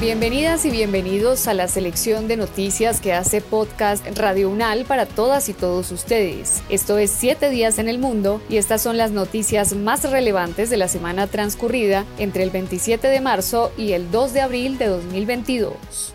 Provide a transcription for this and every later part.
Bienvenidas y bienvenidos a la selección de noticias que hace podcast Radio Unal para todas y todos ustedes. Esto es 7 días en el mundo y estas son las noticias más relevantes de la semana transcurrida entre el 27 de marzo y el 2 de abril de 2022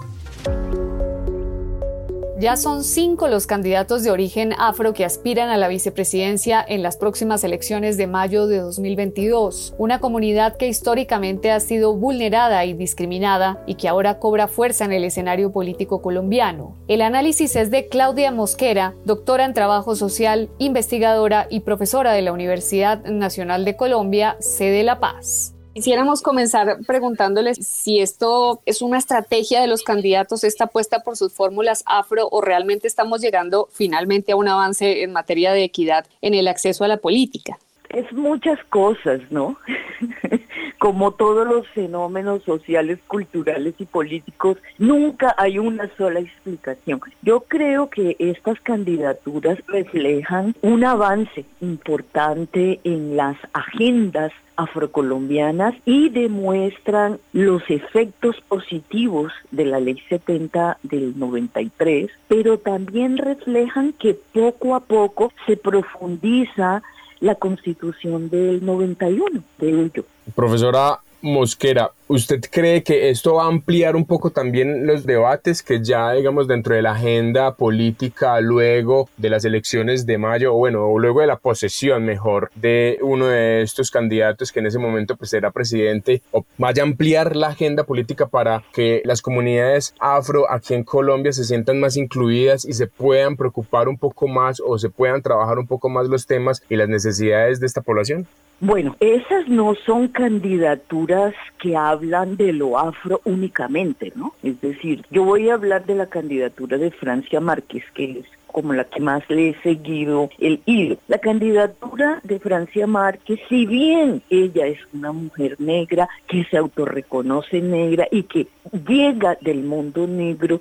Ya son cinco los candidatos de origen afro que aspiran a la vicepresidencia en las próximas elecciones de mayo de 2022, una comunidad que históricamente ha sido vulnerada y discriminada y que ahora cobra fuerza en el escenario político colombiano. El análisis es de Claudia Mosquera, doctora en trabajo social, investigadora y profesora de la Universidad Nacional de Colombia, sede La Paz. Quisiéramos comenzar preguntándoles si esto es una estrategia de los candidatos, esta apuesta por sus fórmulas afro o realmente estamos llegando finalmente a un avance en materia de equidad en el acceso a la política. Es muchas cosas, ¿no? Como todos los fenómenos sociales, culturales y políticos, nunca hay una sola explicación. Yo creo que estas candidaturas reflejan un avance importante en las agendas afrocolombianas y demuestran los efectos positivos de la ley 70 del 93, pero también reflejan que poco a poco se profundiza la constitución del 91 de ello. Profesora Mosquera, ¿usted cree que esto va a ampliar un poco también los debates que ya, digamos, dentro de la agenda política luego de las elecciones de mayo, o bueno, luego de la posesión mejor de uno de estos candidatos que en ese momento pues era presidente, o vaya a ampliar la agenda política para que las comunidades afro aquí en Colombia se sientan más incluidas y se puedan preocupar un poco más o se puedan trabajar un poco más los temas y las necesidades de esta población? Bueno, esas no son candidaturas que hablan de lo afro únicamente, ¿no? Es decir, yo voy a hablar de la candidatura de Francia Márquez, que es como la que más le he seguido el hilo. La candidatura de Francia Márquez, si bien ella es una mujer negra que se autorreconoce negra y que llega del mundo negro,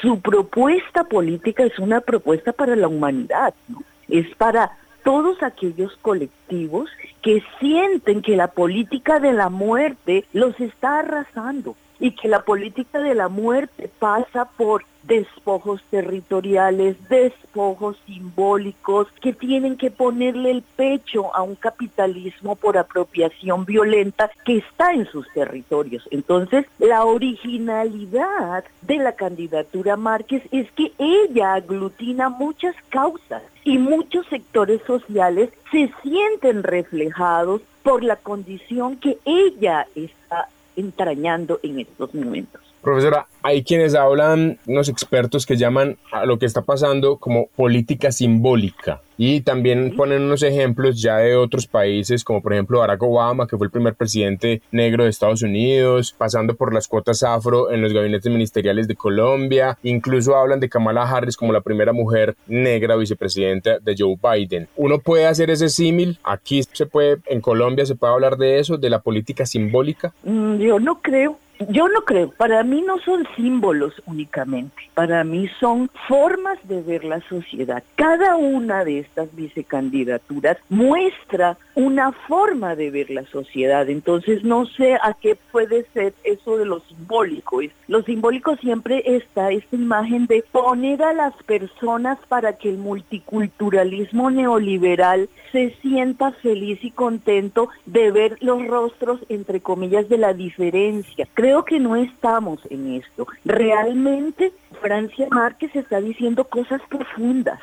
su propuesta política es una propuesta para la humanidad, ¿no? Es para todos aquellos colectivos que sienten que la política de la muerte los está arrasando y que la política de la muerte pasa por despojos territoriales, despojos simbólicos, que tienen que ponerle el pecho a un capitalismo por apropiación violenta que está en sus territorios. Entonces, la originalidad de la candidatura Márquez es que ella aglutina muchas causas y muchos sectores sociales se sienten reflejados por la condición que ella está entrañando en estos momentos. Profesora, hay quienes hablan, unos expertos que llaman a lo que está pasando como política simbólica y también ponen unos ejemplos ya de otros países como por ejemplo Barack Obama que fue el primer presidente negro de Estados Unidos, pasando por las cuotas afro en los gabinetes ministeriales de Colombia, incluso hablan de Kamala Harris como la primera mujer negra vicepresidenta de Joe Biden. Uno puede hacer ese símil, aquí se puede, en Colombia se puede hablar de eso, de la política simbólica. Mm, yo no creo Yo no creo, para mí no son símbolos únicamente, para mí son formas de ver la sociedad. Cada una de estas vicecandidaturas muestra una forma de ver la sociedad, entonces no sé a qué puede ser eso de lo simbólico. Lo simbólico siempre está esta imagen de poner a las personas para que el multiculturalismo neoliberal se sienta feliz y contento de ver los rostros, entre comillas, de la diferencia. Creo que no estamos en esto. Realmente Francia Márquez está diciendo cosas profundas.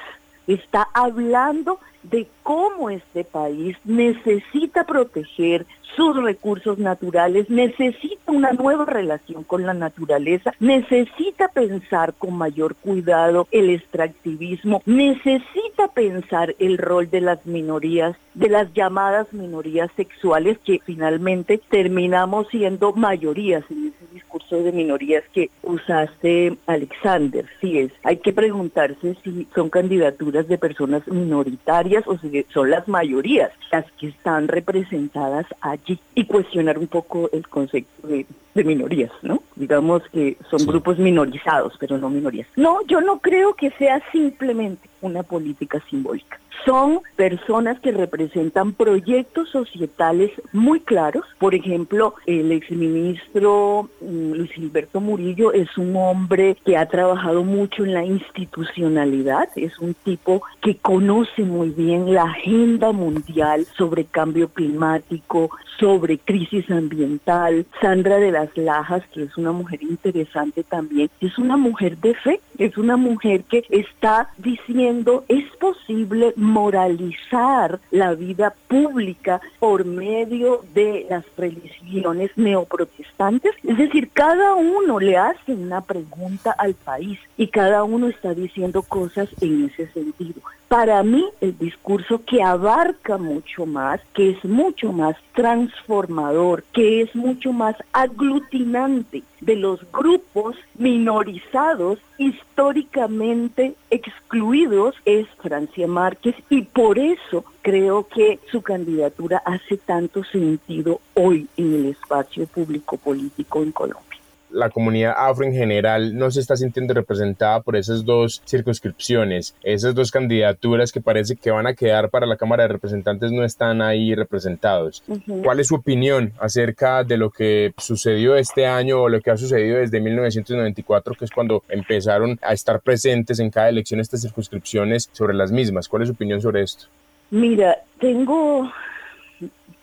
Está hablando de cómo este país necesita proteger sus recursos naturales, necesita una nueva relación con la naturaleza, necesita pensar con mayor cuidado el extractivismo, necesita pensar el rol de las minorías, de las llamadas minorías sexuales que finalmente terminamos siendo mayorías en discurso de minorías que usaste Alexander. Sí es, hay que preguntarse si son candidaturas de personas minoritarias o si son las mayorías las que están representadas allí y cuestionar un poco el concepto de, minorías, ¿no? Digamos que son grupos minorizados, pero no minorías. No, yo no creo que sea simplemente una política simbólica. Son personas que representan proyectos societales muy claros. Por ejemplo, el exministro mm, Luis Gilberto Murillo es un hombre que ha trabajado mucho en la institucionalidad, es un tipo que conoce muy bien la agenda mundial sobre cambio climático, sobre crisis ambiental. Sandra de las Lajas, que es una mujer interesante también, es una mujer de fe, es una mujer que está diciendo es posible moralizar la vida pública por medio de las religiones neoprotestantes. Es decir, cada uno le hace una pregunta al país y cada uno está diciendo cosas en ese sentido. Para mí, el discurso que abarca mucho más, que es mucho más transformador, que es mucho más aglutinante de los grupos minorizados históricamente excluidos, es Francia Márquez. Y por eso creo que su candidatura hace tanto sentido hoy en el espacio público político en Colombia la comunidad afro en general no se está sintiendo representada por esas dos circunscripciones, esas dos candidaturas que parece que van a quedar para la Cámara de Representantes no están ahí representados. ¿Cuál es su opinión acerca de lo que sucedió este año o lo que ha sucedido desde 1994, que es cuando empezaron a estar presentes en cada elección estas circunscripciones sobre las mismas? ¿Cuál es su opinión sobre esto? Mira, tengo,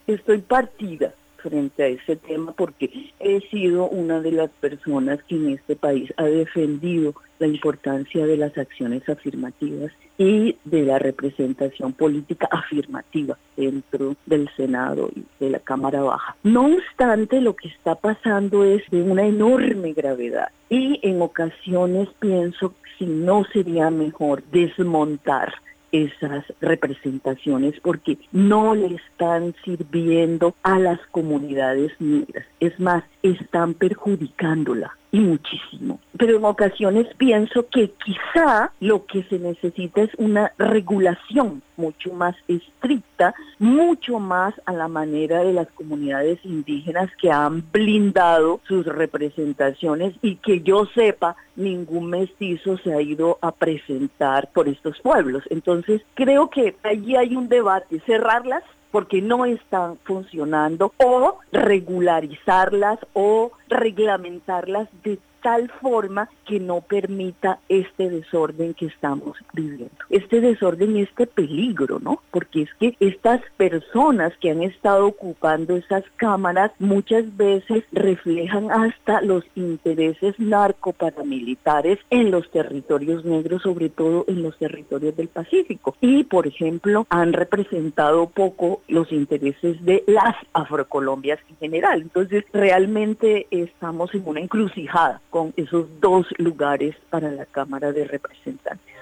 estoy partida frente a ese tema porque he sido una de las personas que en este país ha defendido la importancia de las acciones afirmativas y de la representación política afirmativa dentro del Senado y de la Cámara Baja. No obstante, lo que está pasando es de una enorme gravedad y en ocasiones pienso si no sería mejor desmontar esas representaciones porque no le están sirviendo a las comunidades negras. Es más, están perjudicándola y muchísimo. Pero en ocasiones pienso que quizá lo que se necesita es una regulación mucho más estricta, mucho más a la manera de las comunidades indígenas que han blindado sus representaciones y que yo sepa, ningún mestizo se ha ido a presentar por estos pueblos. Entonces, creo que allí hay un debate, cerrarlas porque no están funcionando o regularizarlas o reglamentarlas de tal forma que no permita este desorden que estamos viviendo. Este desorden y este peligro, ¿no? Porque es que estas personas que han estado ocupando esas cámaras muchas veces reflejan hasta los intereses narcoparamilitares en los territorios negros, sobre todo en los territorios del Pacífico. Y, por ejemplo, han representado poco los intereses de las afrocolombias en general. Entonces, realmente estamos en una encrucijada con esos dos lugares para la Cámara de Representantes.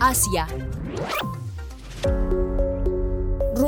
Asia.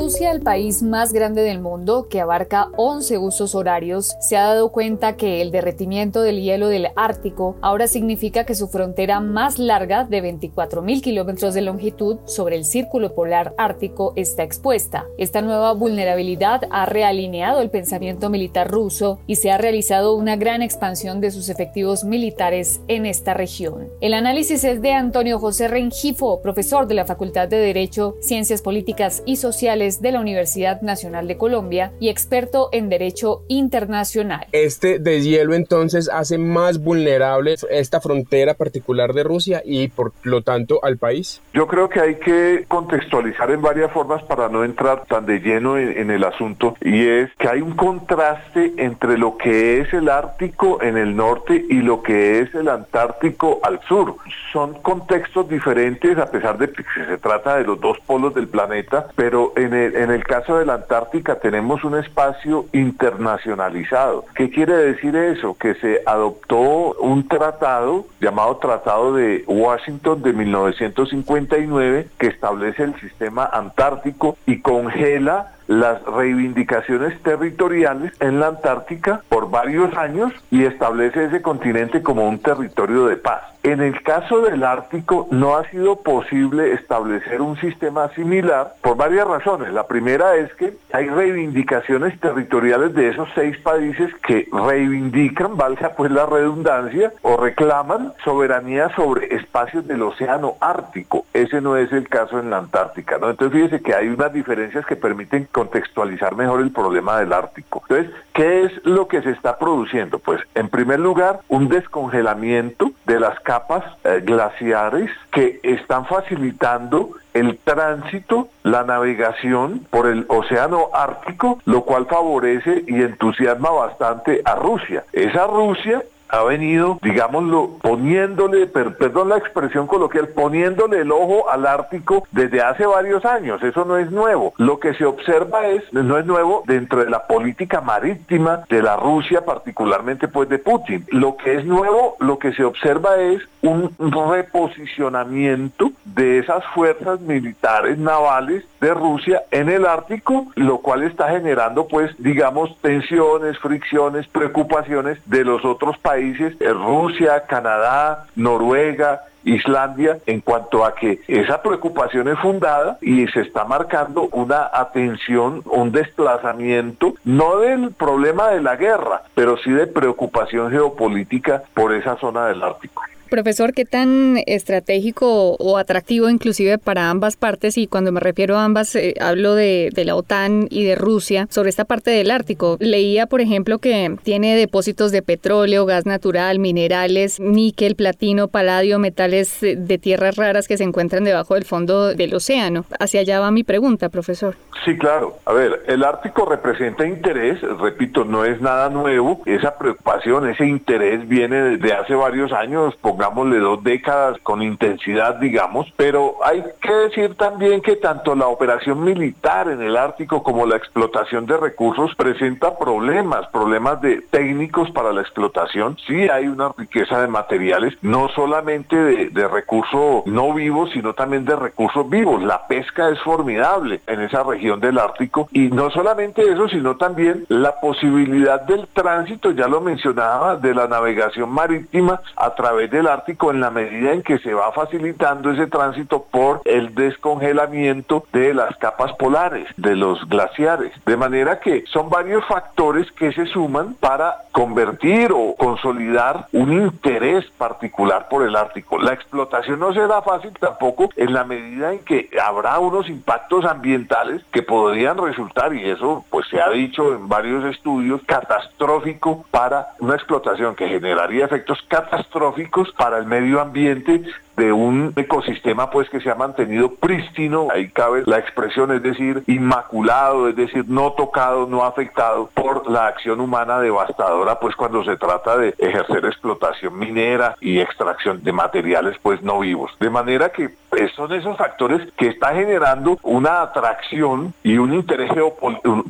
Rusia, el país más grande del mundo, que abarca 11 usos horarios, se ha dado cuenta que el derretimiento del hielo del Ártico ahora significa que su frontera más larga, de 24.000 kilómetros de longitud, sobre el círculo polar ártico, está expuesta. Esta nueva vulnerabilidad ha realineado el pensamiento militar ruso y se ha realizado una gran expansión de sus efectivos militares en esta región. El análisis es de Antonio José Rengifo, profesor de la Facultad de Derecho, Ciencias Políticas y Sociales de la Universidad Nacional de Colombia y experto en Derecho Internacional. Este deshielo entonces hace más vulnerable esta frontera particular de Rusia y por lo tanto al país. Yo creo que hay que contextualizar en varias formas para no entrar tan de lleno en, en el asunto y es que hay un contraste entre lo que es el Ártico en el norte y lo que es el Antártico al sur. Son contextos diferentes a pesar de que se trata de los dos polos del planeta, pero en el, en el caso de la Antártica tenemos un espacio internacionalizado. ¿Qué quiere decir eso? Que se adoptó un tratado llamado Tratado de Washington de 1959 que establece el sistema antártico y congela las reivindicaciones territoriales en la Antártica por varios años y establece ese continente como un territorio de paz. En el caso del Ártico no ha sido posible establecer un sistema similar por varias razones. La primera es que hay reivindicaciones territoriales de esos seis países que reivindican, valga pues la redundancia, o reclaman soberanía sobre espacios del océano Ártico. Ese no es el caso en la Antártica, ¿no? Entonces fíjese que hay unas diferencias que permiten contextualizar mejor el problema del Ártico. Entonces, ¿qué es lo que se está produciendo? Pues en primer lugar, un descongelamiento de las capas eh, glaciares que están facilitando el tránsito, la navegación por el océano Ártico, lo cual favorece y entusiasma bastante a Rusia. Esa Rusia ha venido, digámoslo, poniéndole, perdón la expresión coloquial, poniéndole el ojo al Ártico desde hace varios años. Eso no es nuevo. Lo que se observa es, no es nuevo dentro de la política marítima de la Rusia, particularmente pues de Putin. Lo que es nuevo, lo que se observa es un reposicionamiento de esas fuerzas militares navales de Rusia en el Ártico, lo cual está generando pues digamos tensiones, fricciones, preocupaciones de los otros países, eh, Rusia, Canadá, Noruega, Islandia en cuanto a que esa preocupación es fundada y se está marcando una atención, un desplazamiento, no del problema de la guerra, pero sí de preocupación geopolítica por esa zona del Ártico. Profesor, ¿qué tan estratégico o atractivo inclusive para ambas partes? Y cuando me refiero a ambas, eh, hablo de, la OTAN y de Rusia sobre esta parte del Ártico. Leía, por ejemplo, que tiene depósitos de petróleo, gas natural, minerales, níquel, platino, paladio, metales de tierras raras que se encuentran debajo del fondo del océano. Hacia allá va mi pregunta, profesor. Sí, claro. A ver, el Ártico representa interés, repito, no es nada nuevo. Esa preocupación, ese interés viene desde hace varios años, pongámosle dos décadas con intensidad, digamos, pero hay que decir también que tanto la operación militar en el Ártico como la explotación de recursos presenta problemas, problemas de técnicos para la explotación. Sí hay una riqueza de materiales, no solamente de, de recursos no vivos, sino también de recursos vivos. La pesca es formidable en esa región del Ártico y no solamente eso, sino también la posibilidad del tránsito, ya lo mencionaba, de la navegación marítima a través del Ártico en la medida en que se va facilitando ese tránsito por el descongelamiento de las capas polares, de los glaciares. De manera que son varios factores que se suman para convertir o consolidar un interés particular por el Ártico. La explotación no será fácil tampoco en la medida en que habrá unos impactos ambientales que podrían resultar, y eso pues se ha dicho en varios estudios, catastrófico para una explotación que generaría efectos catastróficos para el medio ambiente de un ecosistema pues que se ha mantenido prístino, ahí cabe la expresión, es decir, inmaculado, es decir, no tocado, no afectado por la acción humana devastadora, pues cuando se trata de ejercer explotación minera y extracción de materiales pues no vivos. De manera que pues, son esos factores que está generando una atracción y un interés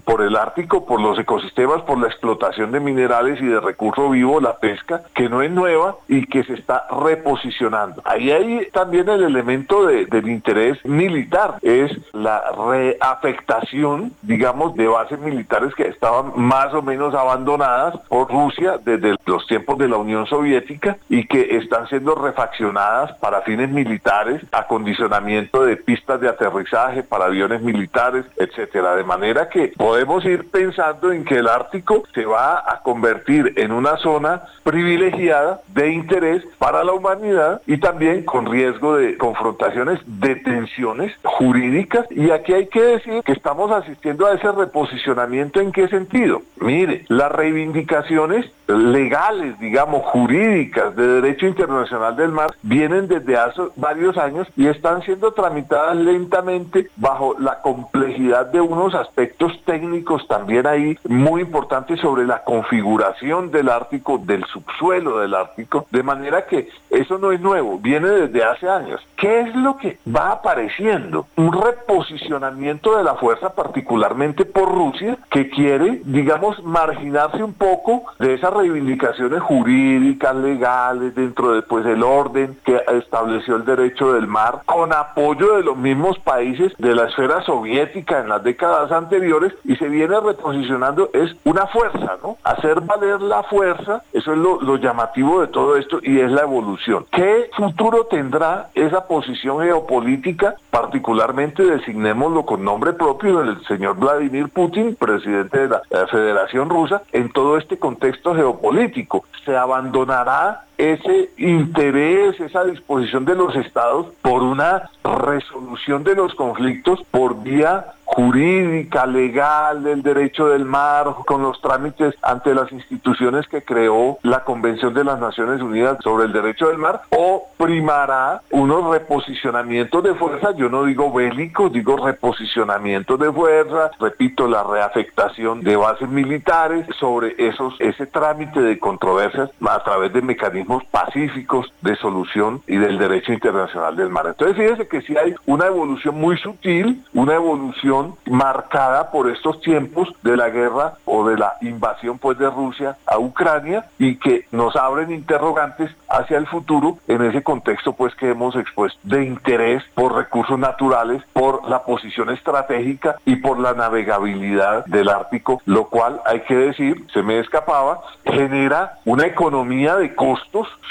por el Ártico, por los ecosistemas, por la explotación de minerales y de recurso vivo, la pesca, que no es nueva y que se está reposicionando. Ahí Y ahí también el elemento del interés militar es la reafectación, digamos, de bases militares que estaban más o menos abandonadas por Rusia desde los tiempos de la Unión Soviética y que están siendo refaccionadas para fines militares, acondicionamiento de pistas de aterrizaje para aviones militares, etcétera. De manera que podemos ir pensando en que el Ártico se va a convertir en una zona privilegiada de interés para la humanidad y también con riesgo de confrontaciones, de tensiones jurídicas. Y aquí hay que decir que estamos asistiendo a ese reposicionamiento en qué sentido. Mire, las reivindicaciones legales, digamos, jurídicas de derecho internacional del mar vienen desde hace varios años y están siendo tramitadas lentamente bajo la complejidad de unos aspectos técnicos también ahí muy importantes sobre la configuración del Ártico, del subsuelo del Ártico, de manera que eso no es nuevo, viene desde hace años. ¿Qué es lo que va apareciendo? Un reposicionamiento de la fuerza, particularmente por Rusia, que quiere, digamos, marginarse un poco de esa reivindicaciones jurídicas, legales, dentro de pues, orden que estableció el derecho del mar, con apoyo de los mismos países de la esfera soviética en las décadas anteriores, y se viene reposicionando, es una fuerza, ¿no? Hacer valer la fuerza, eso es lo llamativo de todo esto, y es la evolución. ¿Qué futuro tendrá esa posición geopolítica, particularmente designémoslo con nombre propio del señor Vladimir Putin, presidente de la Federación Rusa, en todo este contexto geopolítico? político. Se abandonará ese interés, esa disposición de los estados por una resolución de los conflictos por vía jurídica, legal, del derecho del mar, con los trámites ante las instituciones que creó la Convención de las Naciones Unidas sobre el Derecho del Mar, o primará unos reposicionamientos de fuerza, yo no digo bélicos, digo reposicionamientos de fuerza, repito, la reafectación de bases militares sobre esos, ese trámite de controversias a través de mecanismos pacíficos de solución y del derecho internacional del mar. Entonces fíjese que si hay una evolución muy sutil, una evolución marcada por estos tiempos de la guerra o de la invasión pues de Rusia a Ucrania y que nos abren interrogantes hacia el futuro en ese contexto pues que hemos expuesto de interés por recursos naturales, por la posición estratégica y por la navegabilidad del Ártico, lo cual hay que decir, se me escapaba, genera una economía de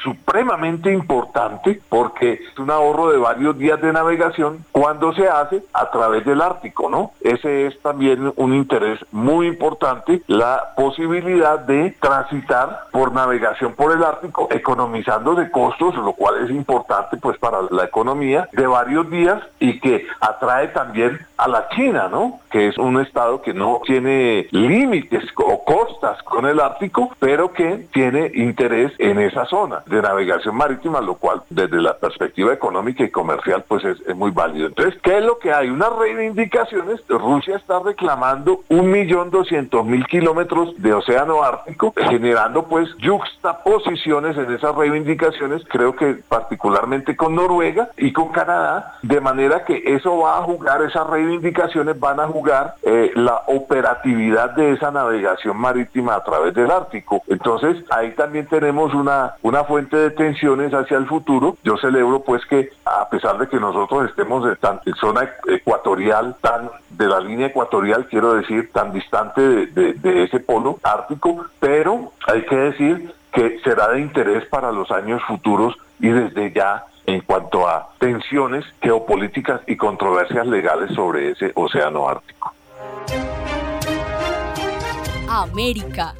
supremamente importante porque es un ahorro de varios días de navegación cuando se hace a través del Ártico, ¿no? Ese es también un interés muy importante, la posibilidad de transitar por navegación por el Ártico, economizando de costos, lo cual es importante pues para la economía de varios días y que atrae también a la China, ¿no? Que es un estado que no tiene límites o costas con el Ártico, pero que tiene interés en esa zona de navegación marítima, lo cual desde la perspectiva económica y comercial pues es, muy válido. Entonces, ¿qué es lo que hay? Unas reivindicaciones Rusia está reclamando un millón doscientos mil kilómetros de océano ártico, generando pues juxtaposiciones en esas reivindicaciones, creo que particularmente con Noruega y con Canadá, de manera que eso va a jugar, esas reivindicaciones van a jugar eh, la operatividad de esa navegación marítima a través del Ártico. Entonces ahí también tenemos una, una fuente de tensiones hacia el futuro. Yo celebro pues que a pesar de que nosotros estemos en, en zona ecuatorial tan de la línea ecuatorial, quiero decir, tan distante de, ese polo ártico, pero hay que decir que será de interés para los años futuros y desde ya en cuanto a tensiones geopolíticas y controversias legales sobre ese océano ártico. América.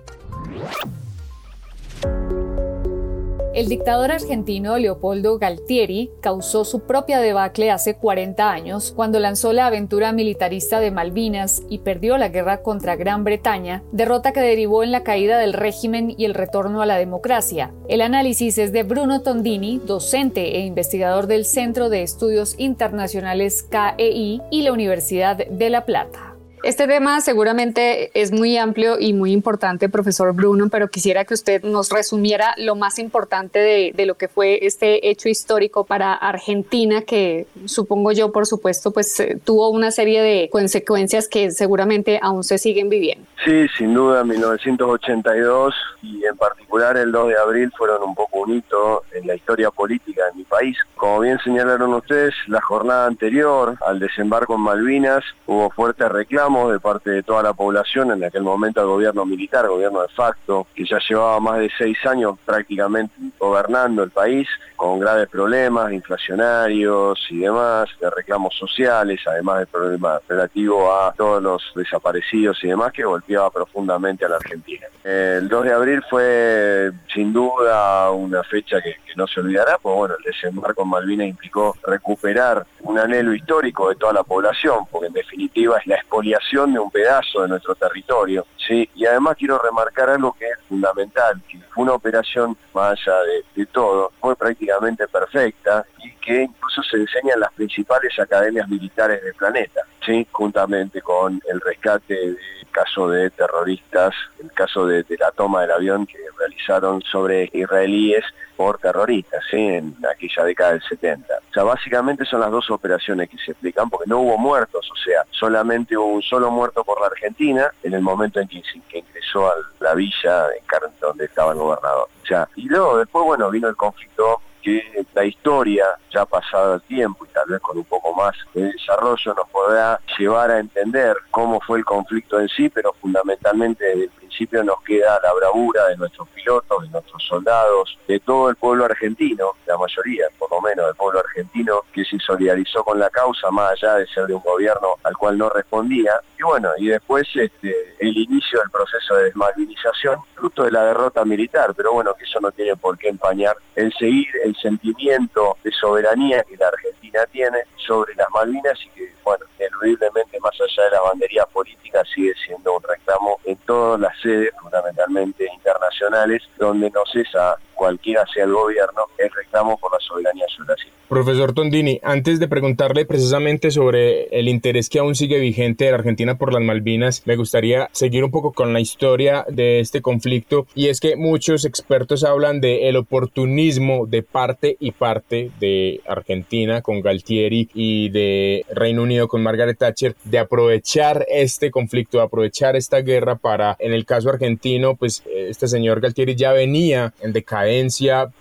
El dictador argentino Leopoldo Galtieri causó su propia debacle hace 40 años cuando lanzó la aventura militarista de Malvinas y perdió la guerra contra Gran Bretaña, derrota que derivó en la caída del régimen y el retorno a la democracia. El análisis es de Bruno Tondini, docente e investigador del Centro de Estudios Internacionales KEI y la Universidad de La Plata. Este tema seguramente es muy amplio y muy importante, profesor Bruno, pero quisiera que usted nos resumiera lo más importante de, de, lo que fue este hecho histórico para Argentina, que supongo yo, por supuesto, pues eh, tuvo una serie de consecuencias que seguramente aún se siguen viviendo. Sí, sin duda, 1982 y en particular el 2 de abril fueron un poco un hito en la historia política de mi país. Como bien señalaron ustedes, la jornada anterior al desembarco en Malvinas hubo fuertes reclamos de parte de toda la población, en aquel momento al gobierno militar, gobierno de facto, que ya llevaba más de seis años prácticamente gobernando el país, con graves problemas inflacionarios y demás, de reclamos sociales, además del problema relativo a todos los desaparecidos y demás que golpeaba profundamente a la Argentina. El 2 de abril fue sin duda una fecha que, no se olvidará, pues bueno, el desembarco en Malvinas implicó recuperar un anhelo histórico de toda la población, porque en definitiva es la expoliación de un pedazo de nuestro territorio. ¿sí? Y además quiero remarcar algo que es fundamental, que fue una operación más allá de, todo, fue prácticamente perfecta y que incluso se enseña en las principales academias militares del planeta, ¿sí? juntamente con el rescate de caso de terroristas, el caso de, la toma del avión que realizaron sobre israelíes por terroristas ¿sí? en aquella década del 70. O sea, básicamente son las dos operaciones que se explican porque no hubo muertos, o sea, solamente hubo un solo muerto por la Argentina en el momento en que, que ingresó a la villa en donde estaba el gobernador. O sea, y luego después, bueno, vino el conflicto que la historia, ya pasado el tiempo y tal vez con un poco más de desarrollo, nos podrá llevar a entender cómo fue el conflicto en sí, pero fundamentalmente desde el principio nos queda la bravura de nuestros pilotos, de nuestros soldados, de todo el pueblo argentino, la mayoría por lo menos del pueblo argentino, que se solidarizó con la causa, más allá de ser de un gobierno al cual no respondía. Y bueno, y después este, el inicio del proceso de desmalvinización, fruto de la derrota militar, pero bueno, que eso no tiene por qué empañar el seguir el sentimiento de soberanía que la Argentina tiene sobre las Malvinas y que, bueno, ineludiblemente más allá de la bandería política sigue siendo un reclamo en todas las fundamentalmente internacionales, donde no cesa cualquiera sea el gobierno, el reclamo por la soberanía sobre las Profesor Tondini, antes de preguntarle precisamente sobre el interés que aún sigue vigente de la Argentina por las Malvinas, me gustaría seguir un poco con la historia de este conflicto. Y es que muchos expertos hablan de el oportunismo de parte y parte de Argentina con Galtieri y de Reino Unido con Margaret Thatcher de aprovechar este conflicto, de aprovechar esta guerra para, en el caso argentino, pues este señor Galtieri ya venía en decadencia,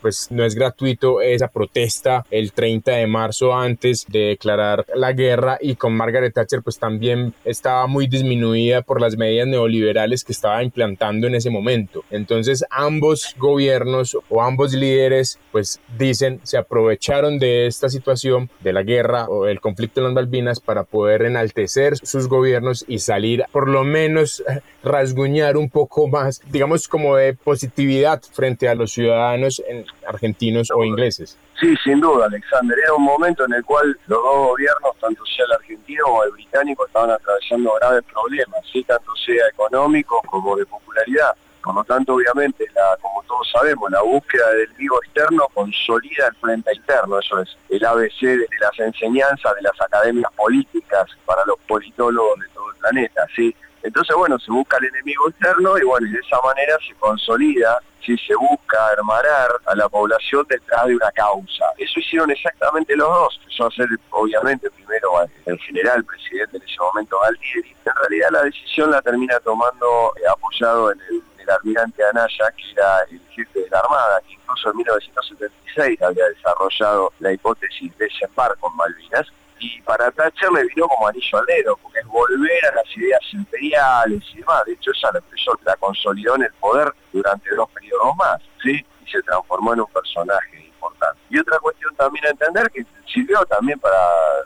pues no es gratuito esa protesta el 30 de marzo antes de declarar la guerra y con Margaret Thatcher pues también estaba muy disminuida por las medidas neoliberales que estaba implantando en ese momento. Entonces ambos gobiernos o ambos líderes pues dicen se aprovecharon de esta situación de la guerra o el conflicto en las Malvinas para poder enaltecer sus gobiernos y salir por lo menos rasguñar un poco más digamos como de positividad frente a los ciudadanos argentinos o ingleses. Sí, sin duda, Alexander. Era un momento en el cual los dos gobiernos, tanto sea el argentino o el británico, estaban atravesando graves problemas, ¿sí? tanto sea económicos como de popularidad. Por lo tanto, obviamente, la, como todos sabemos, la búsqueda del vivo externo consolida el frente interno. Eso es el ABC de las enseñanzas de las academias políticas para los politólogos de todo el planeta. ¿sí? Entonces, bueno, se busca el enemigo externo y bueno, y de esa manera se consolida, si se busca armarar a la población detrás de una causa. Eso hicieron exactamente los dos. Empezó a hacer, obviamente, primero el general presidente en ese momento, Galtieri. En realidad la decisión la termina tomando eh, apoyado en el, almirante Anaya, que era el jefe de la Armada, que incluso en 1976 había desarrollado la hipótesis de desembarco en Malvinas y para Thatcher le vino como anillo al dedo, porque es volver a las ideas imperiales y demás. De hecho, esa la, la consolidó en el poder durante dos periodos más, ¿sí? Y se transformó en un personaje importante. Y otra cuestión también a entender que sirvió también para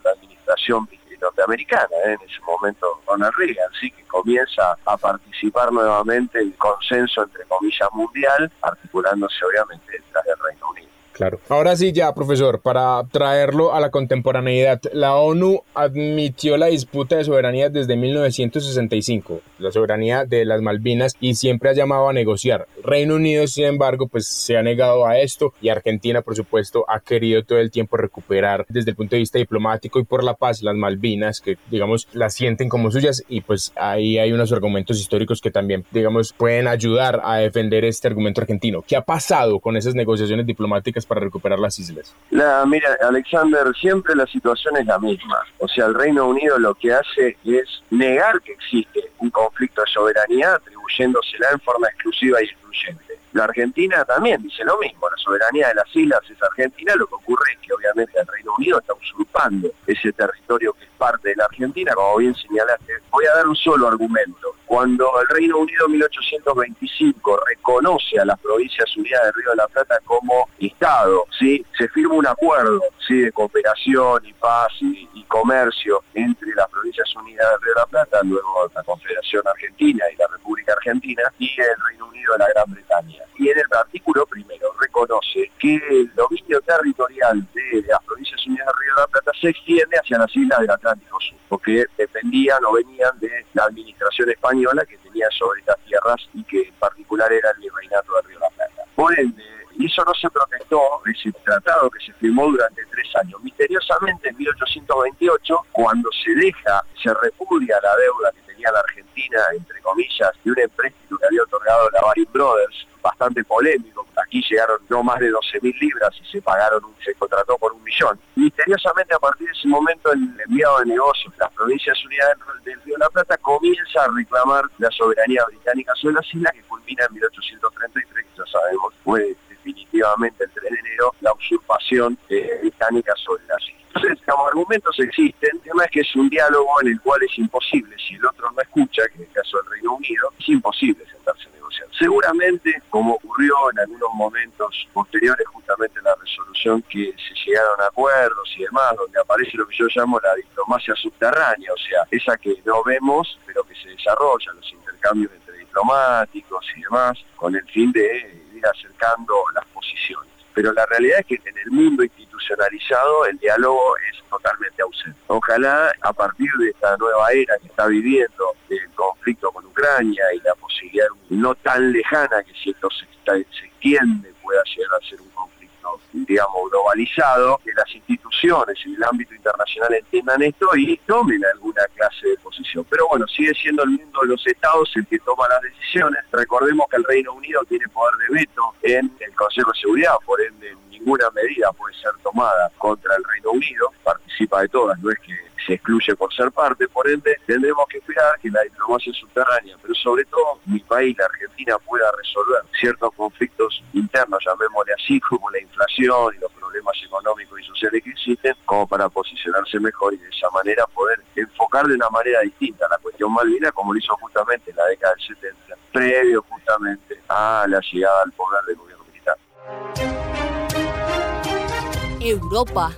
la administración norteamericana, ¿eh? en ese momento Ronald Reagan, sí que comienza a participar nuevamente el consenso entre comillas mundial, articulándose obviamente detrás del Reino Unido. Claro. Ahora sí, ya, profesor, para traerlo a la contemporaneidad, la ONU admitió la disputa de soberanía desde 1965, la soberanía de las Malvinas, y siempre ha llamado a negociar. Reino Unido, sin embargo, pues se ha negado a esto y Argentina, por supuesto, ha querido todo el tiempo recuperar desde el punto de vista diplomático y por la paz las Malvinas, que digamos las sienten como suyas y pues ahí hay unos argumentos históricos que también, digamos, pueden ayudar a defender este argumento argentino. ¿Qué ha pasado con esas negociaciones diplomáticas para recuperar las islas? La, mira, Alexander, siempre la situación es la misma. O sea, el Reino Unido lo que hace es negar que existe un conflicto de soberanía, atribuyéndosela en forma exclusiva y excluyente. La Argentina también dice lo mismo, la soberanía de las islas es argentina, lo que ocurre es que obviamente el Reino Unido está usurpando ese territorio que es parte de la Argentina, como bien señalaste. Voy a dar un solo argumento. Cuando el Reino Unido en 1825 reconoce a las provincias unidas del Río de la Plata como Estado, ¿sí? se firma un acuerdo ¿sí? de cooperación y paz y, comercio entre las provincias unidas del Río de la Plata, luego la Confederación Argentina y la República Argentina, y el Reino Unido de la Gran Bretaña. Y en el artículo primero reconoce que el dominio territorial de las provincias unidas del Río de la Plata se extiende hacia las islas del Atlántico Sur, porque dependían o venían de la administración española que tenía sobre estas tierras y que en particular era el virreinato del Río de la Plata. Por ende, eso no se protestó, ese tratado que se firmó durante tres años. Misteriosamente, en 1828, cuando se deja, se repudia la deuda tenía la Argentina, entre comillas, de un empréstito que había otorgado la Baring Brothers, bastante polémico. Aquí llegaron no más de 12.000 libras y se pagaron, se contrató por un millón. Misteriosamente, a partir de ese momento, el enviado de negocios de las Provincias Unidas del Río de la Plata comienza a reclamar la soberanía británica sobre las islas, que culmina en 1833, que ya sabemos, fue definitivamente el 3 de enero la usurpación eh, británica sobre las islas. Entonces, como argumentos existen, el tema es que es un diálogo en el cual es imposible, si el otro no escucha, que en el caso del Reino Unido, es imposible sentarse a negociar. Seguramente, como ocurrió en algunos momentos posteriores justamente a la resolución, que se llegaron a acuerdos y demás, donde aparece lo que yo llamo la diplomacia subterránea, o sea, esa que no vemos, pero que se desarrolla, los intercambios entre diplomáticos y demás, con el fin de ir acercando las posiciones pero la realidad es que en el mundo institucionalizado el diálogo es totalmente ausente. Ojalá a partir de esta nueva era que está viviendo el conflicto con Ucrania y la posibilidad no tan lejana que si esto se, se extiende pueda llegar a ser un digamos, globalizado, que las instituciones y el ámbito internacional entiendan esto y tomen alguna clase de posición. Pero bueno, sigue siendo el mundo de los estados el que toma las decisiones. Recordemos que el Reino Unido tiene poder de veto en el Consejo de Seguridad, por ende ninguna medida puede ser tomada contra el Reino Unido, participa de todas, no es que se excluye por ser parte, por ende tendremos que esperar que la diplomacia subterránea, pero sobre todo mi país, la Argentina, pueda resolver ciertos conflictos internos, llamémosle así, como la inflación y los problemas económicos y sociales que existen, como para posicionarse mejor y de esa manera poder enfocar de una manera distinta la cuestión Malvina, como lo hizo justamente en la década del 70, previo justamente a la llegada al poder del gobierno militar. Europa.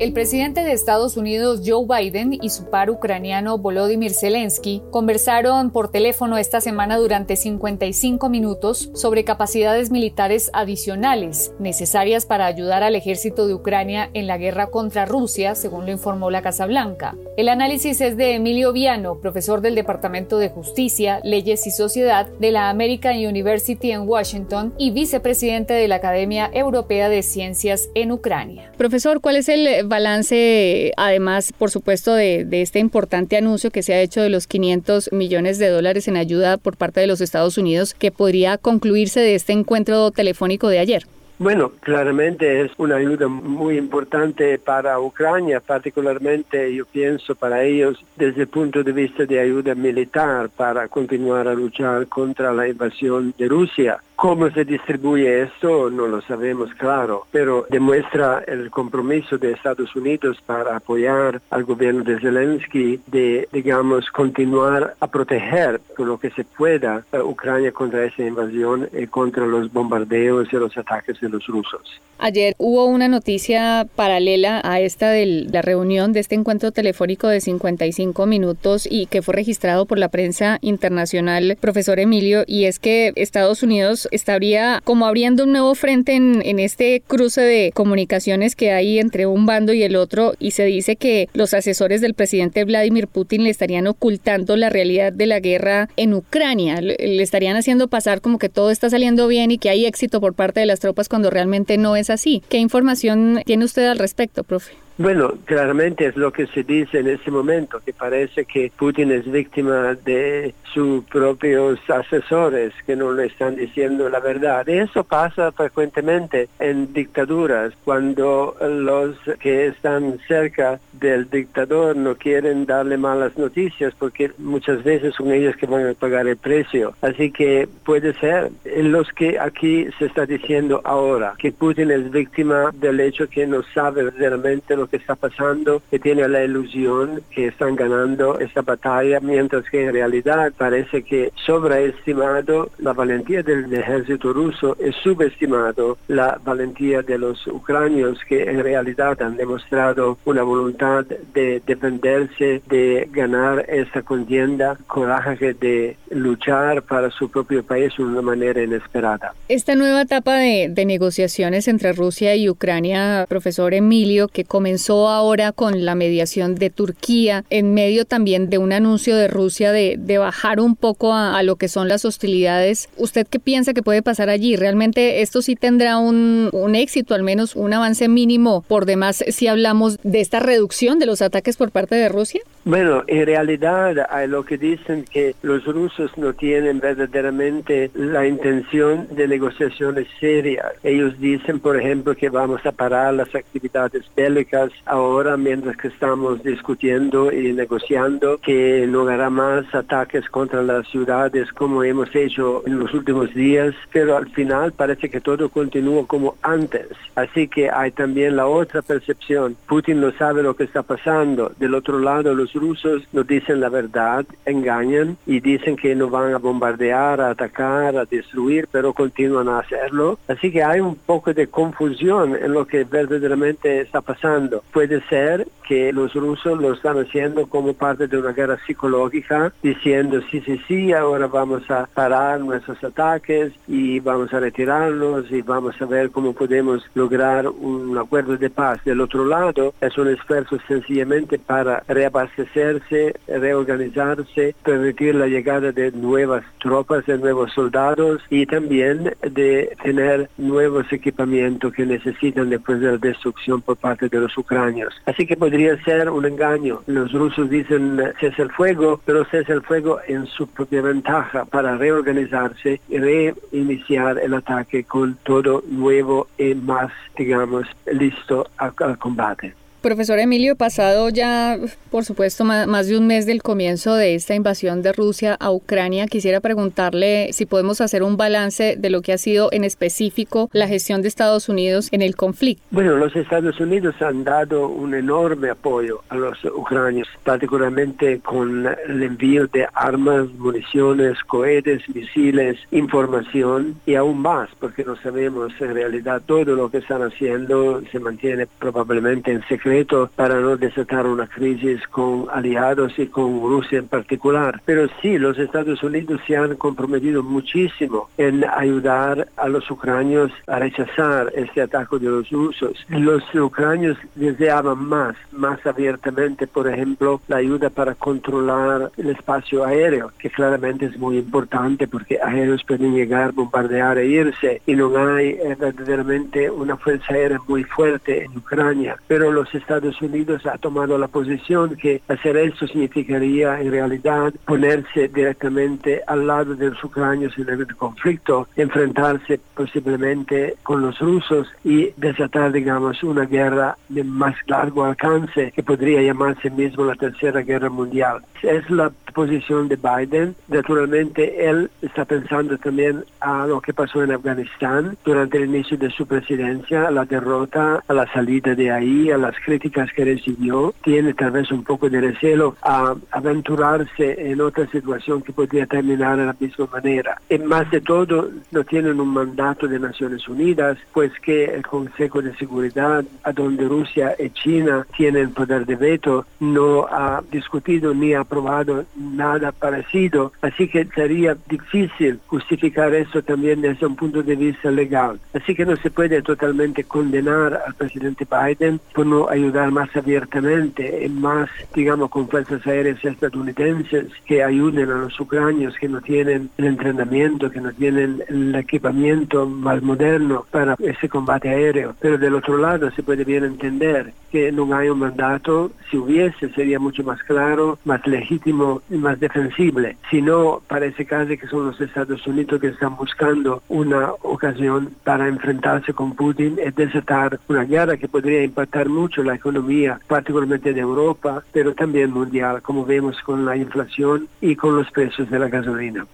El presidente de Estados Unidos Joe Biden y su par ucraniano Volodymyr Zelensky conversaron por teléfono esta semana durante 55 minutos sobre capacidades militares adicionales necesarias para ayudar al ejército de Ucrania en la guerra contra Rusia, según lo informó la Casa Blanca. El análisis es de Emilio Viano, profesor del Departamento de Justicia, Leyes y Sociedad de la American University en Washington y vicepresidente de la Academia Europea de Ciencias en Ucrania. Profesor, ¿cuál es el balance, además, por supuesto, de, de, este importante anuncio que se ha hecho de los 500 millones de dólares en ayuda por parte de los Estados Unidos que podría concluirse de este encuentro telefónico de ayer? Bueno, claramente es una ayuda muy importante para Ucrania, particularmente yo pienso para ellos desde el punto de vista de ayuda militar para continuar a luchar contra la invasión de Rusia. Cómo se distribuye esto no lo sabemos claro, pero demuestra el compromiso de Estados Unidos para apoyar al gobierno de Zelensky de, digamos, continuar a proteger todo lo que se pueda a Ucrania contra esa invasión y contra los bombardeos y los ataques de los rusos. Ayer hubo una noticia paralela a esta de la reunión de este encuentro telefónico de 55 minutos y que fue registrado por la prensa internacional, profesor Emilio, y es que Estados Unidos estaría como abriendo un nuevo frente en, en este cruce de comunicaciones que hay entre un bando y el otro y se dice que los asesores del presidente Vladimir Putin le estarían ocultando la realidad de la guerra en Ucrania, le estarían haciendo pasar como que todo está saliendo bien y que hay éxito por parte de las tropas cuando realmente no es así. ¿Qué información tiene usted al respecto, profe? Bueno, claramente es lo que se dice en este momento, que parece que Putin es víctima de sus propios asesores que no le están diciendo la verdad. Y eso pasa frecuentemente en dictaduras, cuando los que están cerca del dictador no quieren darle malas noticias, porque muchas veces son ellos que van a pagar el precio. Así que puede ser los que aquí se está diciendo ahora, que Putin es víctima del hecho que no sabe realmente lo que está pasando, que tiene la ilusión que están ganando esta batalla, mientras que en realidad parece que sobreestimado la valentía del ejército ruso y subestimado la valentía de los ucranios que en realidad han demostrado una voluntad de defenderse, de ganar esta contienda, coraje de luchar para su propio país de una manera inesperada. Esta nueva etapa de, de negociaciones entre Rusia y Ucrania, profesor Emilio, que comenzó ahora con la mediación de Turquía, en medio también de un anuncio de Rusia de, de bajar un poco a, a, lo que son las hostilidades. ¿Usted qué piensa que puede pasar allí? ¿Realmente esto sí tendrá un, un éxito, al menos un avance mínimo por demás si hablamos de esta reducción de los ataques por parte de Rusia? Bueno, en realidad hay lo que dicen que los rusos no tienen verdaderamente la intención de negociaciones serias. Ellos dicen, por ejemplo, que vamos a parar las actividades bélicas ahora mientras que estamos discutiendo y negociando, que no habrá más ataques contra las ciudades como hemos hecho en los últimos días, pero al final parece que todo continúa como antes. Así que hay también la otra percepción. Putin no sabe lo que está pasando. Del otro lado, los rusos no dicen la verdad, engañan y dicen que no van a bombardear, a atacar, a destruir, pero continúan a hacerlo. Así que hay un poco de confusión en lo que verdaderamente está pasando. Puede ser que los rusos lo están haciendo como parte de una guerra psicológica, diciendo sí, sí, sí, ahora vamos a parar nuestros ataques y vamos a retirarnos y vamos a ver cómo podemos lograr un acuerdo de paz. Del otro lado, es un esfuerzo sencillamente para reabastecerse, reorganizarse, permitir la llegada de nuevas tropas, de nuevos soldados y también de tener nuevos equipamientos que necesitan después de la destrucción por parte de los ucranios. Así que podría ser un engaño. Los rusos dicen cese el fuego, pero cese el fuego en su propia ventaja para reorganizarse y reiniciar el ataque con todo nuevo y más, digamos, listo al combate. Profesor Emilio, pasado ya, por supuesto, más de un mes del comienzo de esta invasión de Rusia a Ucrania, quisiera preguntarle si podemos hacer un balance de lo que ha sido en específico la gestión de Estados Unidos en el conflicto. Bueno, los Estados Unidos han dado un enorme apoyo a los ucranios, particularmente con el envío de armas, municiones, cohetes, misiles, información y aún más, porque no sabemos en realidad todo lo que están haciendo se mantiene probablemente en secreto para no desatar una crisis con aliados y con Rusia en particular. Pero sí, los Estados Unidos se han comprometido muchísimo en ayudar a los ucranios a rechazar este ataque de los rusos. Los ucranios deseaban más, más abiertamente, por ejemplo, la ayuda para controlar el espacio aéreo, que claramente es muy importante porque aéreos pueden llegar, bombardear e irse y no hay eh, verdaderamente una fuerza aérea muy fuerte en Ucrania. Pero los Estados Unidos ha tomado la posición que hacer eso significaría en realidad ponerse directamente al lado de los ucranios en el conflicto, enfrentarse posiblemente con los rusos y desatar, digamos, una guerra de más largo alcance que podría llamarse mismo la Tercera Guerra Mundial. Es la posición de Biden. Naturalmente, él está pensando también a lo que pasó en Afganistán durante el inicio de su presidencia, a la derrota, a la salida de ahí, a las críticas que recibió. Tiene tal vez un poco de recelo a aventurarse en otra situación que podría terminar de la misma manera. Y más de todo, no tienen un mandato de Naciones Unidas, pues que el Consejo de Seguridad, a donde Rusia y China tienen poder de veto, no ha discutido ni aprobado nada parecido. Así que sería difícil justificar eso también desde un punto de vista legal. Así que no se puede totalmente condenar al presidente Biden por no ayudar más abiertamente más, digamos, con fuerzas aéreas estadounidenses que ayuden a los ucranios que no tienen el entrenamiento, que no tienen el equipamiento más moderno para ese combate aéreo. Pero del otro lado se puede bien entender que no hay un mandato, si hubiese sería mucho más claro, más legítimo y más defensible. Si no, parece casi que son los Estados Unidos que están buscando una ocasión para enfrentarse con Putin y desatar una guerra que podría impactar mucho la economía, particularmente de Europa, pero también mundial, como vemos con la inflación y con los precios de la gasolina.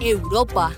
Europa.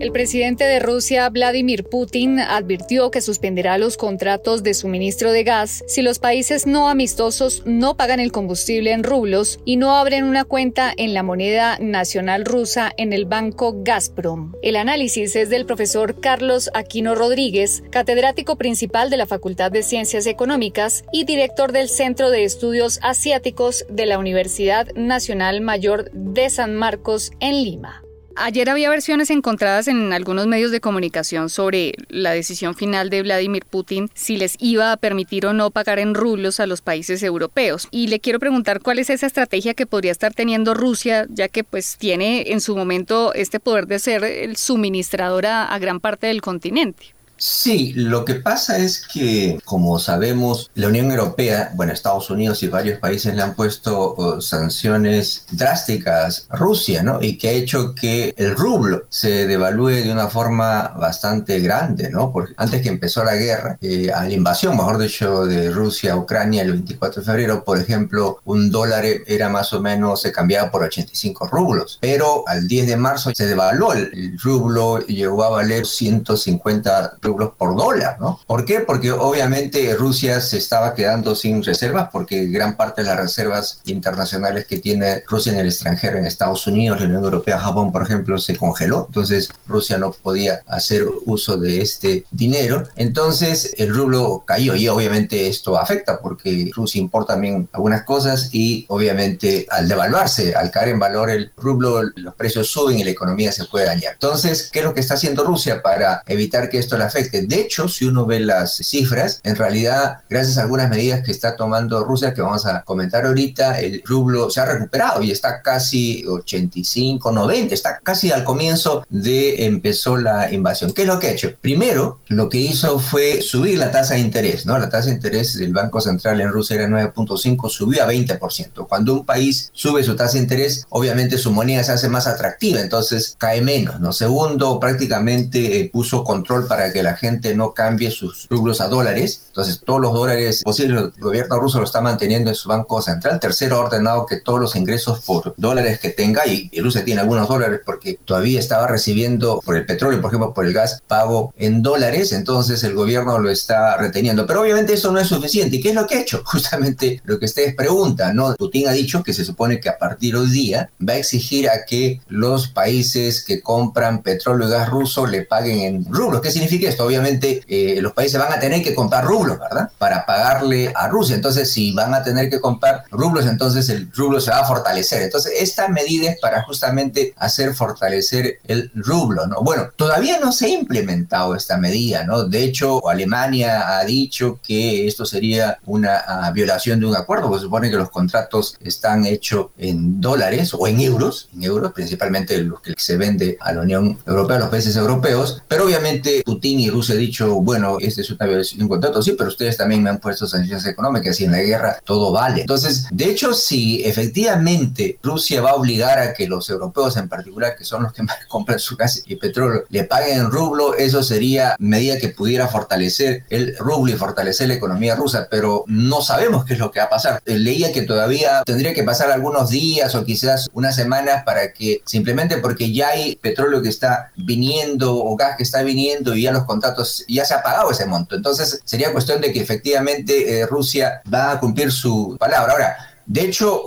El presidente de Rusia, Vladimir Putin, advirtió que suspenderá los contratos de suministro de gas si los países no amistosos no pagan el combustible en rublos y no abren una cuenta en la moneda nacional rusa en el banco Gazprom. El análisis es del profesor Carlos Aquino Rodríguez, catedrático principal de la Facultad de Ciencias Económicas y director del Centro de Estudios Asiáticos de la Universidad Nacional Mayor de San Marcos en Lima. Ayer había versiones encontradas en algunos medios de comunicación sobre la decisión final de Vladimir Putin si les iba a permitir o no pagar en rublos a los países europeos. Y le quiero preguntar cuál es esa estrategia que podría estar teniendo Rusia, ya que pues tiene en su momento este poder de ser el suministrador a gran parte del continente. Sí, lo que pasa es que, como sabemos, la Unión Europea, bueno, Estados Unidos y varios países le han puesto uh, sanciones drásticas a Rusia, ¿no? Y que ha hecho que el rublo se devalúe de una forma bastante grande, ¿no? Porque antes que empezó la guerra, eh, a la invasión, mejor dicho, de Rusia a Ucrania el 24 de febrero, por ejemplo, un dólar era más o menos, se cambiaba por 85 rublos. Pero al 10 de marzo se devaluó el, el rublo, llegó a valer 150 rublos por dólar, ¿no? ¿Por qué? Porque obviamente Rusia se estaba quedando sin reservas porque gran parte de las reservas internacionales que tiene Rusia en el extranjero, en Estados Unidos, la Unión Europea, Japón, por ejemplo, se congeló. Entonces Rusia no podía hacer uso de este dinero. Entonces el rublo cayó y obviamente esto afecta porque Rusia importa también algunas cosas y obviamente al devaluarse, al caer en valor el rublo, los precios suben y la economía se puede dañar. Entonces, ¿qué es lo que está haciendo Rusia para evitar que esto le afecte? De hecho, si uno ve las cifras, en realidad, gracias a algunas medidas que está tomando Rusia, que vamos a comentar ahorita, el rublo se ha recuperado y está casi 85, 90, está casi al comienzo de empezó la invasión. ¿Qué es lo que ha hecho? Primero, lo que hizo fue subir la tasa de interés, ¿no? La tasa de interés del Banco Central en Rusia era 9.5, subió a 20%. Cuando un país sube su tasa de interés, obviamente su moneda se hace más atractiva, entonces cae menos, ¿no? Segundo, prácticamente eh, puso control para que la gente no cambie sus rublos a dólares. Entonces, todos los dólares posibles, el gobierno ruso lo está manteniendo en su banco central. Tercero, ha ordenado que todos los ingresos por dólares que tenga, y Rusia tiene algunos dólares porque todavía estaba recibiendo por el petróleo, por ejemplo, por el gas, pago en dólares. Entonces, el gobierno lo está reteniendo. Pero obviamente eso no es suficiente. ¿Y qué es lo que ha hecho? Justamente lo que ustedes preguntan, ¿no? Putin ha dicho que se supone que a partir de hoy día va a exigir a que los países que compran petróleo y gas ruso le paguen en rublos. ¿Qué significa esto? Obviamente eh, los países van a tener que comprar rublos, ¿verdad? Para pagarle a Rusia. Entonces, si van a tener que comprar rublos, entonces el rublo se va a fortalecer. Entonces, esta medida es para justamente hacer fortalecer el rublo, ¿no? Bueno, todavía no se ha implementado esta medida, ¿no? De hecho, Alemania ha dicho que esto sería una ah, violación de un acuerdo, porque se supone que los contratos están hechos en dólares o en euros, en euros, principalmente los que se vende a la Unión Europea, a los países europeos, pero obviamente Putin Y Rusia ha dicho, bueno, este es una violación de un contrato, sí, pero ustedes también me han puesto sanciones económicas y en la guerra todo vale. Entonces, de hecho, si efectivamente Rusia va a obligar a que los europeos en particular, que son los que más compran su gas y petróleo, le paguen en rublo, eso sería medida que pudiera fortalecer el rublo y fortalecer la economía rusa, pero no sabemos qué es lo que va a pasar. Eh, leía que todavía tendría que pasar algunos días o quizás unas semanas para que simplemente porque ya hay petróleo que está viniendo o gas que está viniendo y ya los contratos, ya se ha pagado ese monto. Entonces sería cuestión de que efectivamente eh, Rusia va a cumplir su palabra. Ahora, de hecho,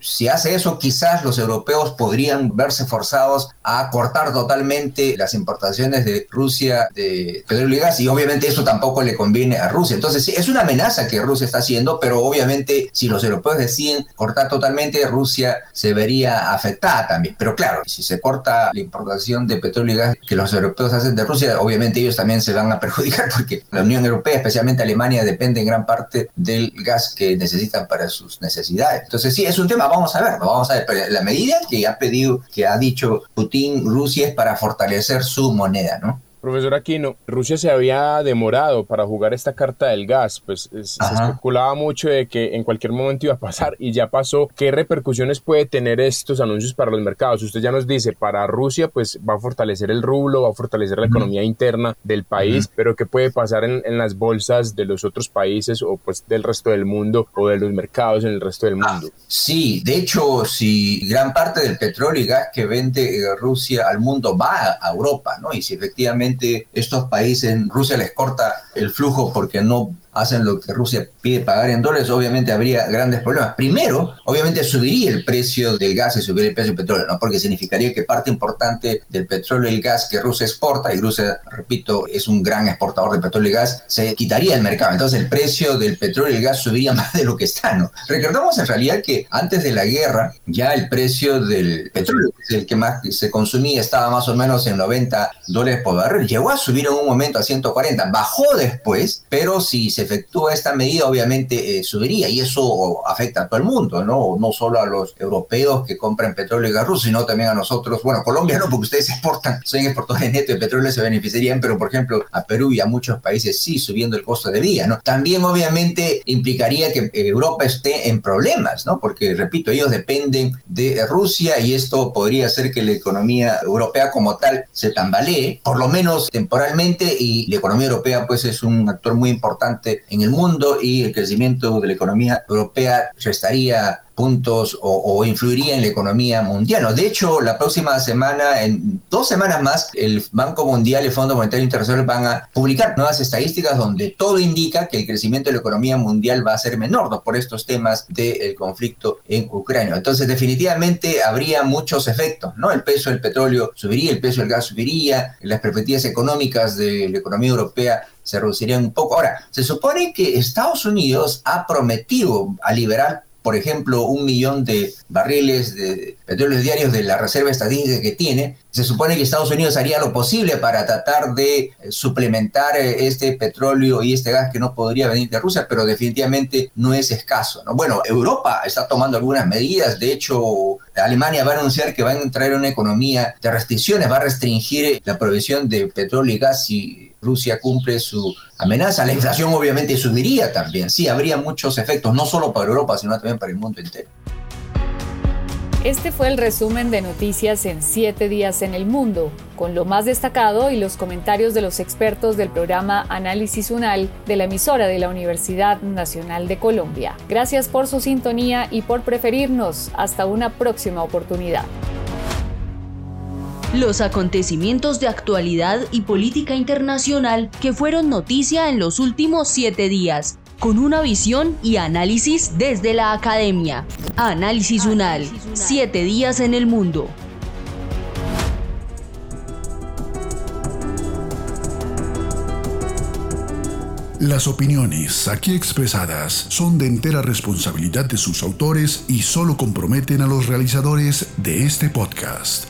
si hace eso, quizás los europeos podrían verse forzados a cortar totalmente las importaciones de Rusia de petróleo y gas y obviamente eso tampoco le conviene a Rusia. Entonces, sí, es una amenaza que Rusia está haciendo, pero obviamente si los europeos deciden cortar totalmente, Rusia se vería afectada también. Pero claro, si se corta la importación de petróleo y gas que los europeos hacen de Rusia, obviamente ellos también se van a perjudicar porque la Unión Europea, especialmente Alemania, depende en gran parte del gas que necesitan para sus necesidades entonces sí, es un tema, vamos a ver, vamos a ver, pero la medida que ha pedido, que ha dicho Putin, Rusia es para fortalecer su moneda, ¿no? Profesor Aquino, Rusia se había demorado para jugar esta carta del gas, pues se especulaba mucho de que en cualquier momento iba a pasar y ya pasó. ¿Qué repercusiones puede tener estos anuncios para los mercados? Usted ya nos dice, para Rusia pues va a fortalecer el rublo, va a fortalecer la economía interna del país, pero ¿qué puede pasar en, en, las bolsas de los otros países o pues del resto del mundo o de los mercados en el resto del mundo? sí, de hecho, si gran parte del petróleo y gas que vende eh, Rusia al mundo va a Europa, ¿no? Y si efectivamente estos países, Rusia les corta el flujo porque no hacen lo que Rusia pide pagar en dólares, obviamente habría grandes problemas. Primero, obviamente subiría el precio del gas y subiría el precio del petróleo, ¿no? porque significaría que parte importante del petróleo y el gas que Rusia exporta, y Rusia, repito, es un gran exportador de petróleo y gas, se quitaría el mercado. Entonces el precio del petróleo y el gas subiría más de lo que está. ¿no? Recordamos en realidad que antes de la guerra ya el precio del petróleo, el que más se consumía, estaba más o menos en 90 dólares por barril. Llegó a subir en un momento a 140, bajó después, pero si se efectúa esta medida, obviamente eh, subiría y eso afecta a todo el mundo, ¿no? No solo a los europeos que compran petróleo y gas ruso, sino también a nosotros. Bueno, Colombia no, porque ustedes exportan, son exportadores netos de petróleo, se beneficiarían, pero por ejemplo a Perú y a muchos países sí, subiendo el costo de vida, ¿no? También obviamente implicaría que Europa esté en problemas, ¿no? Porque, repito, ellos dependen de Rusia y esto podría hacer que la economía europea como tal se tambalee, por lo menos temporalmente, y la economía europea pues es un actor muy importante en el mundo y el crecimiento de la economía europea restaría puntos o, influiría en la economía mundial. De hecho, la próxima semana, en dos semanas más, el Banco Mundial y el Fondo Monetario Internacional van a publicar nuevas estadísticas donde todo indica que el crecimiento de la economía mundial va a ser menor ¿no? por estos temas del conflicto en Ucrania. Entonces, definitivamente habría muchos efectos. ¿no? El peso del petróleo subiría, el peso del gas subiría, las perspectivas económicas de la economía europea se reducirían un poco. Ahora, se supone que Estados Unidos ha prometido liberar por ejemplo, un millón de barriles de petróleo diarios de la reserva estadística que tiene, se supone que Estados Unidos haría lo posible para tratar de eh, suplementar eh, este petróleo y este gas que no podría venir de Rusia, pero definitivamente no es escaso. ¿no? Bueno, Europa está tomando algunas medidas, de hecho, Alemania va a anunciar que va a entrar en una economía de restricciones, va a restringir la provisión de petróleo y gas y Rusia cumple su amenaza, la inflación obviamente subiría también. Sí, habría muchos efectos, no solo para Europa, sino también para el mundo entero. Este fue el resumen de noticias en siete días en el mundo, con lo más destacado y los comentarios de los expertos del programa Análisis UNAL de la emisora de la Universidad Nacional de Colombia. Gracias por su sintonía y por preferirnos. Hasta una próxima oportunidad. Los acontecimientos de actualidad y política internacional que fueron noticia en los últimos siete días, con una visión y análisis desde la academia. Análisis UNAL, siete días en el mundo. Las opiniones aquí expresadas son de entera responsabilidad de sus autores y solo comprometen a los realizadores de este podcast